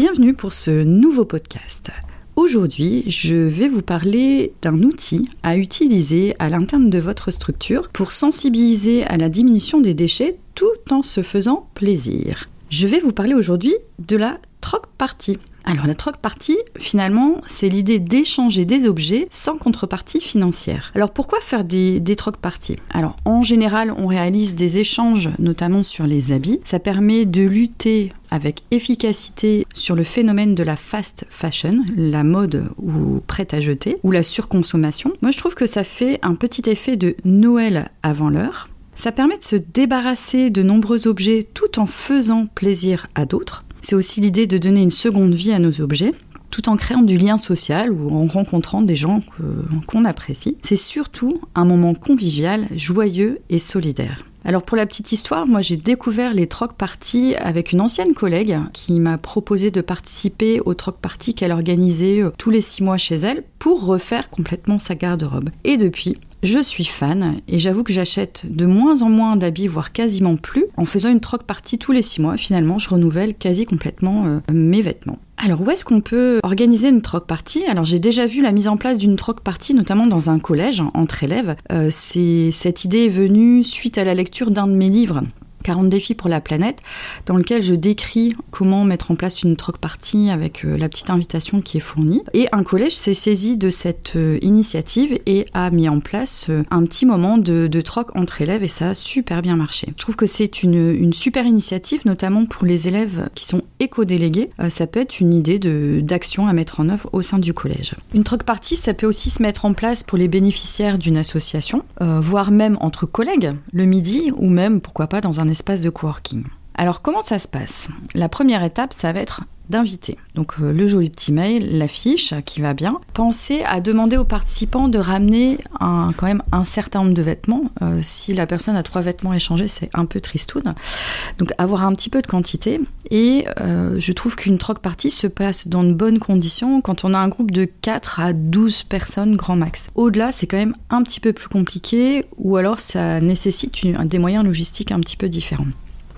Bienvenue pour ce nouveau podcast. Aujourd'hui, je vais vous parler d'un outil à utiliser à l'interne de votre structure pour sensibiliser à la diminution des déchets tout en se faisant plaisir. Je vais vous parler aujourd'hui de la troc party. Alors la troc party, finalement, c'est l'idée d'échanger des objets sans contrepartie financière. Alors pourquoi faire des, des troc parties? Alors en général, on réalise des échanges, notamment sur les habits. Ça permet de lutter avec efficacité sur le phénomène de la fast fashion, la mode ou prête à jeter, ou la surconsommation. Moi, je trouve que ça fait un petit effet de Noël avant l'heure. Ça permet de se débarrasser de nombreux objets tout en faisant plaisir à d'autres. C'est aussi l'idée de donner une seconde vie à nos objets tout en créant du lien social ou en rencontrant des gens qu'on apprécie. C'est surtout un moment convivial, joyeux et solidaire. Alors pour la petite histoire, moi j'ai découvert les troc parties avec une ancienne collègue qui m'a proposé de participer aux troc parties qu'elle organisait euh, tous les six mois chez elle pour refaire complètement sa garde-robe. Et depuis, je suis fan et j'avoue que j'achète de moins en moins d'habits, voire quasiment plus. En faisant une troc partie tous les six mois, finalement, je renouvelle quasi complètement euh, mes vêtements. Alors où est-ce qu'on peut organiser une troc party Alors j'ai déjà vu la mise en place d'une troc party, notamment dans un collège entre élèves. Euh, cette idée est venue suite à la lecture d'un de mes livres 40 défis pour la planète, dans lequel je décris comment mettre en place une troc party avec euh, la petite invitation qui est fournie. Et un collège s'est saisi de cette euh, initiative et a mis en place euh, un petit moment de, troc entre élèves et ça a super bien marché. Je trouve que c'est une, super initiative, notamment pour les élèves qui sont éco-délégués. ça peut être une idée d'action à mettre en œuvre au sein du collège. Une troc party, ça peut aussi se mettre en place pour les bénéficiaires d'une association, voire même entre collègues le midi ou même, pourquoi pas, dans un espace de coworking. Alors comment ça se passe? La première étape, ça va être d'inviter. Donc euh, le joli petit mail, l'affiche qui va bien. Pensez à demander aux participants de ramener quand même un certain nombre de vêtements. Euh, si la personne a trois vêtements échangés, c'est un peu tristoun. Donc avoir un petit peu de quantité. Et euh, je trouve qu'une troc partie se passe dans de bonnes conditions quand on a un groupe de 4 à 12 personnes grand max. Au-delà, c'est quand même un petit peu plus compliqué ou alors ça nécessite des moyens logistiques un petit peu différents.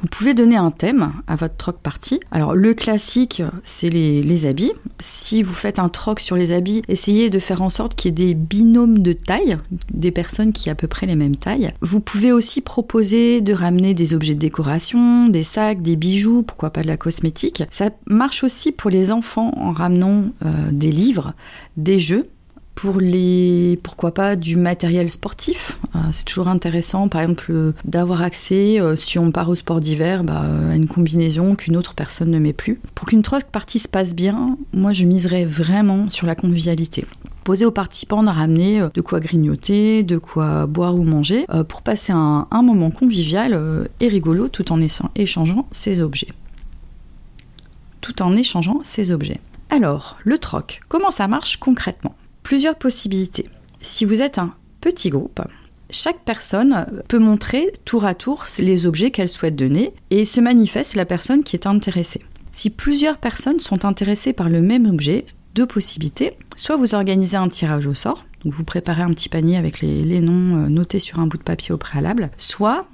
Vous pouvez donner un thème à votre troc party. Alors le classique, c'est les, habits. Si vous faites un troc sur les habits, essayez de faire en sorte qu'il y ait des binômes de taille, des personnes qui aient à peu près les mêmes tailles. Vous pouvez aussi proposer de ramener des objets de décoration, des sacs, des bijoux, pourquoi pas de la cosmétique. Ça marche aussi pour les enfants en ramenant euh, des livres, des jeux pour les, pourquoi pas, du matériel sportif. Euh, c'est toujours intéressant, par exemple, euh, d'avoir accès, euh, si on part au sport d'hiver, bah, à une combinaison qu'une autre personne ne met plus. Pour qu'une troc partie se passe bien, moi je miserais vraiment sur la convivialité. Poser aux participants de ramener de quoi grignoter, de quoi boire ou manger, pour passer un, un moment convivial et rigolo tout en échangeant ces objets. Tout en échangeant ces objets. Alors, le troc, comment ça marche concrètement? Plusieurs possibilités. Si vous êtes un petit groupe, chaque personne peut montrer tour à tour les objets qu'elle souhaite donner et se manifeste la personne qui est intéressée. Si plusieurs personnes sont intéressées par le même objet, deux possibilités. Soit vous organisez un tirage au sort, donc vous préparez un petit panier avec les, noms euh, notés sur un bout de papier au préalable, soit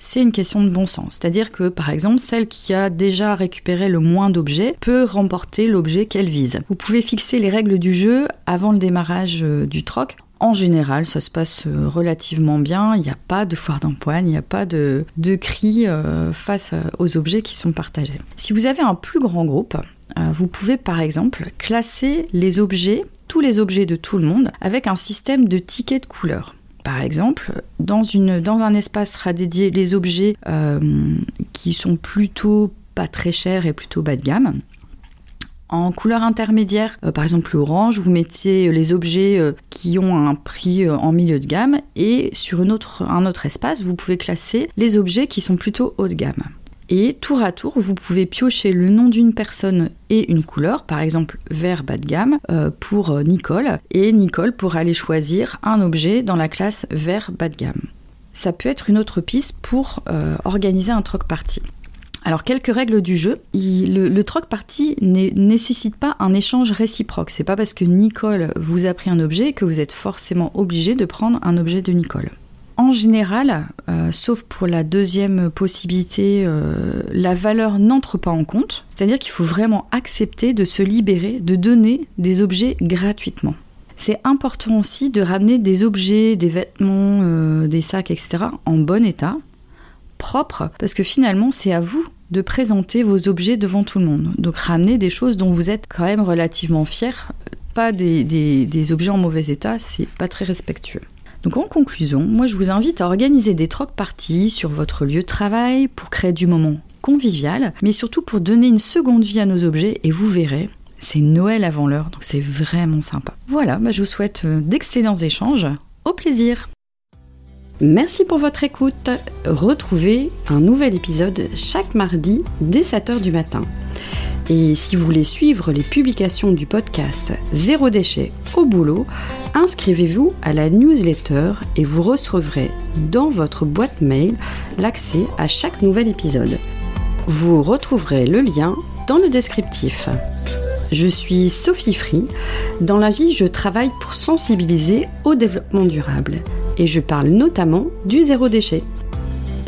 c'est une question de bon sens. C'est-à-dire que, par exemple, celle qui a déjà récupéré le moins d'objets peut remporter l'objet qu'elle vise. Vous pouvez fixer les règles du jeu avant le démarrage euh, du troc. En général, ça se passe euh, relativement bien. Il n'y a pas de foire d'empoigne, il n'y a pas de, de cris euh, face aux objets qui sont partagés. Si vous avez un plus grand groupe, vous pouvez par exemple classer les objets, tous les objets de tout le monde, avec un système de tickets de couleurs. Par exemple, dans, un espace sera dédié les objets euh, qui sont plutôt pas très chers et plutôt bas de gamme. En couleur intermédiaire, euh, par exemple orange, vous mettiez les objets euh, qui ont un prix euh, en milieu de gamme et sur un autre espace, vous pouvez classer les objets qui sont plutôt haut de gamme. Et tour à tour, vous pouvez piocher le nom d'une personne et une couleur, par exemple vert bas de gamme pour Nicole, et Nicole pourra aller choisir un objet dans la classe vert bas de gamme. Ça peut être une autre piste pour organiser un troc party. Alors, quelques règles du jeu. le, troc party ne nécessite pas un échange réciproque. C'est pas parce que Nicole vous a pris un objet que vous êtes forcément obligé de prendre un objet de Nicole. En général, euh, sauf pour la deuxième possibilité, euh, la valeur n'entre pas en compte. C'est-à-dire qu'il faut vraiment accepter de se libérer, de donner des objets gratuitement. C'est important aussi de ramener des objets, des vêtements, euh, des sacs, etc. en bon état propre, parce que finalement, c'est à vous de présenter vos objets devant tout le monde. Donc ramener des choses dont vous êtes quand même relativement fier, pas des, objets en mauvais état, c'est pas très respectueux. Donc en conclusion, moi je vous invite à organiser des troc parties sur votre lieu de travail pour créer du moment convivial, mais surtout pour donner une seconde vie à nos objets et vous verrez, c'est Noël avant l'heure, donc c'est vraiment sympa. Voilà, bah, je vous souhaite euh, d'excellents échanges. Au plaisir Merci pour votre écoute. Retrouvez un nouvel épisode chaque mardi dès 7h du matin. Et si vous voulez suivre les publications du podcast Zéro déchet au boulot, inscrivez-vous à la newsletter et vous recevrez dans votre boîte mail l'accès à chaque nouvel épisode. Vous retrouverez le lien dans le descriptif. Je suis Sophie Free. Dans la vie, je travaille pour sensibiliser au développement durable et je parle notamment du zéro déchet.